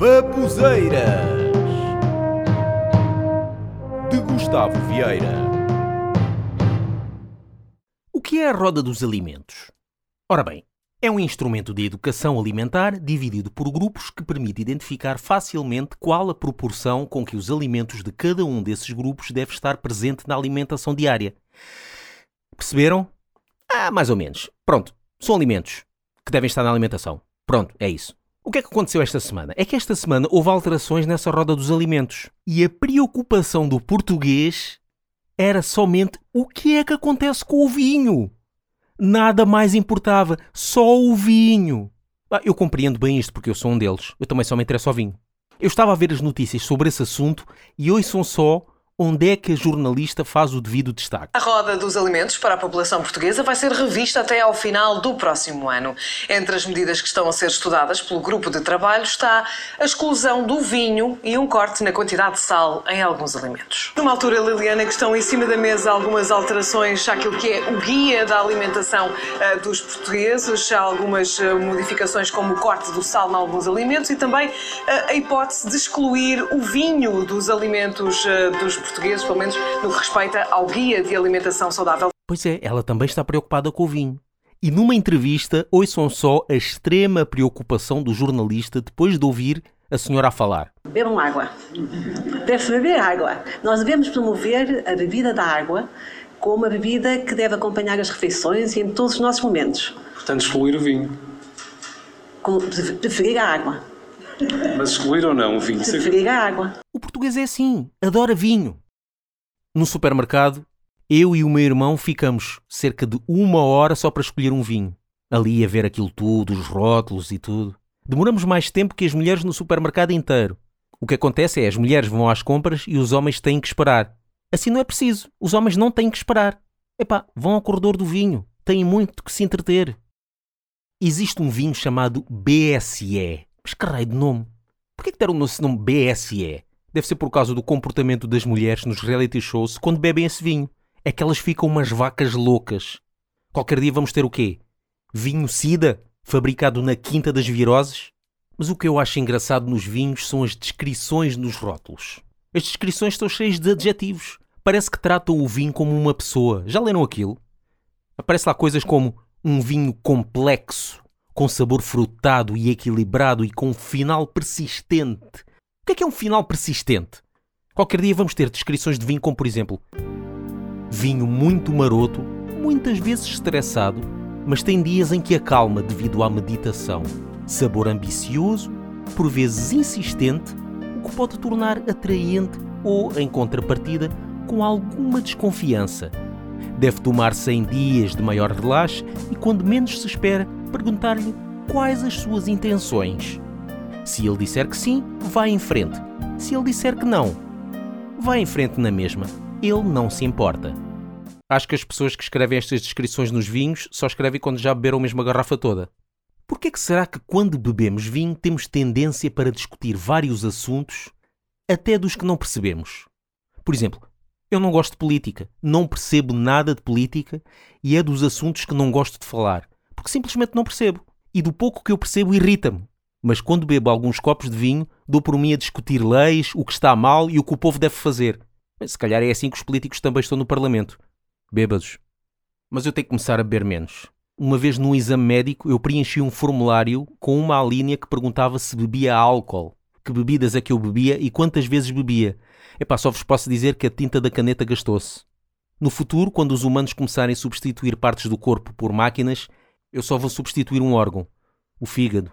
Babuzeiras de Gustavo Vieira. O que é a roda dos alimentos? Ora bem, é um instrumento de educação alimentar dividido por grupos que permite identificar facilmente qual a proporção com que os alimentos de cada um desses grupos deve estar presente na alimentação diária. Perceberam? Ah, mais ou menos. Pronto, são alimentos que devem estar na alimentação. Pronto, é isso. O que é que aconteceu esta semana? É que esta semana houve alterações nessa roda dos alimentos. E a preocupação do português era somente o que é que acontece com o vinho. Nada mais importava, só o vinho. Ah, eu compreendo bem isto porque eu sou um deles. Eu também só me interesso ao vinho. Eu estava a ver as notícias sobre esse assunto e ouçam só onde é que a jornalista faz o devido destaque. A roda dos alimentos para a população portuguesa vai ser revista até ao final do próximo ano. Entre as medidas que estão a ser estudadas pelo grupo de trabalho está a exclusão do vinho e um corte na quantidade de sal em alguns alimentos. Numa altura, Liliana, que estão em cima da mesa algumas alterações àquilo que é o guia da alimentação uh, dos portugueses, há algumas uh, modificações como o corte do sal em alguns alimentos e também uh, a hipótese de excluir o vinho dos alimentos dos portugueses portugueses, pelo menos no que respeita ao guia de alimentação saudável. Pois é, ela também está preocupada com o vinho. E numa entrevista, ouçam só a extrema preocupação do jornalista depois de ouvir a senhora a falar. Bebam água. Deve-se beber água. Nós devemos promover a bebida da água como a bebida que deve acompanhar as refeições e em todos os nossos momentos. Portanto, excluir o vinho. Preferir a água. Mas excluir ou não o vinho? Preferir a água. O português é assim, adora vinho. No supermercado, eu e o meu irmão ficamos cerca de uma hora só para escolher um vinho. Ali a ver aquilo tudo, os rótulos e tudo. Demoramos mais tempo que as mulheres no supermercado inteiro. O que acontece é as mulheres vão às compras e os homens têm que esperar. Assim não é preciso. Os homens não têm que esperar. Epá, vão ao corredor do vinho. Têm muito que se entreter. Existe um vinho chamado BSE. Mas que raio de nome? Porquê que deram esse nome BSE? Deve ser por causa do comportamento das mulheres nos reality shows quando bebem esse vinho. É que elas ficam umas vacas loucas. Qualquer dia vamos ter o quê? Vinho Sida? Fabricado na Quinta das Viroses? Mas o que eu acho engraçado nos vinhos são as descrições nos rótulos. As descrições estão cheias de adjetivos. Parece que tratam o vinho como uma pessoa. Já leram aquilo? Aparece lá coisas como um vinho complexo, com sabor frutado e equilibrado e com final persistente que é que é um final persistente? Qualquer dia vamos ter descrições de vinho como, por exemplo, vinho muito maroto, muitas vezes estressado, mas tem dias em que acalma devido à meditação. Sabor ambicioso, por vezes insistente, o que pode tornar atraente ou, em contrapartida, com alguma desconfiança. Deve tomar-se em dias de maior relaxe e, quando menos se espera, perguntar-lhe quais as suas intenções. Se ele disser que sim, vai em frente. Se ele disser que não, vai em frente na mesma. Ele não se importa. Acho que as pessoas que escrevem estas descrições nos vinhos só escrevem quando já beberam a mesma garrafa toda. Por é que será que quando bebemos vinho temos tendência para discutir vários assuntos, até dos que não percebemos? Por exemplo, eu não gosto de política, não percebo nada de política e é dos assuntos que não gosto de falar, porque simplesmente não percebo. E do pouco que eu percebo irrita-me mas quando bebo alguns copos de vinho, dou por mim a discutir leis, o que está mal e o que o povo deve fazer. Mas se calhar é assim que os políticos também estão no Parlamento. Bêbados. Mas eu tenho que começar a beber menos. Uma vez num exame médico, eu preenchi um formulário com uma linha que perguntava se bebia álcool, que bebidas é que eu bebia e quantas vezes bebia. Epá, só vos posso dizer que a tinta da caneta gastou-se. No futuro, quando os humanos começarem a substituir partes do corpo por máquinas, eu só vou substituir um órgão, o fígado.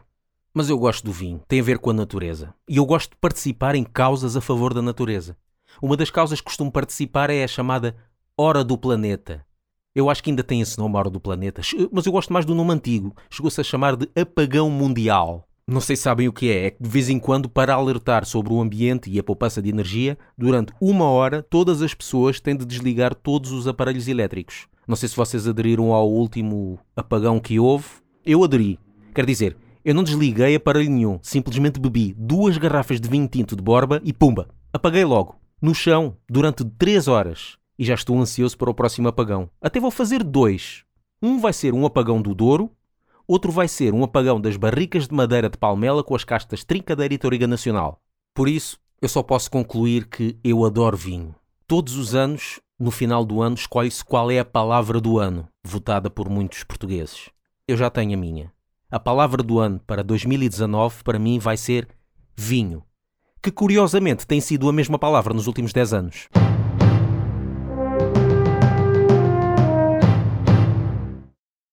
Mas eu gosto do vinho, tem a ver com a natureza. E eu gosto de participar em causas a favor da natureza. Uma das causas que costumo participar é a chamada Hora do Planeta. Eu acho que ainda tem esse nome, Hora do Planeta, mas eu gosto mais do nome antigo. Chegou-se a chamar de Apagão Mundial. Não sei se sabem o que é, é que de vez em quando, para alertar sobre o ambiente e a poupança de energia, durante uma hora todas as pessoas têm de desligar todos os aparelhos elétricos. Não sei se vocês aderiram ao último apagão que houve. Eu aderi. Quer dizer, eu não desliguei aparelho nenhum, simplesmente bebi duas garrafas de vinho tinto de borba e pumba, apaguei logo, no chão, durante três horas. E já estou ansioso para o próximo apagão. Até vou fazer dois. Um vai ser um apagão do Douro, Outro vai ser um apagão das barricas de madeira de palmela com as castas Trincadeira e Toriga Nacional. Por isso, eu só posso concluir que eu adoro vinho. Todos os anos, no final do ano, escolhe-se qual é a palavra do ano, votada por muitos portugueses. Eu já tenho a minha. A palavra do ano para 2019 para mim vai ser vinho, que curiosamente tem sido a mesma palavra nos últimos 10 anos.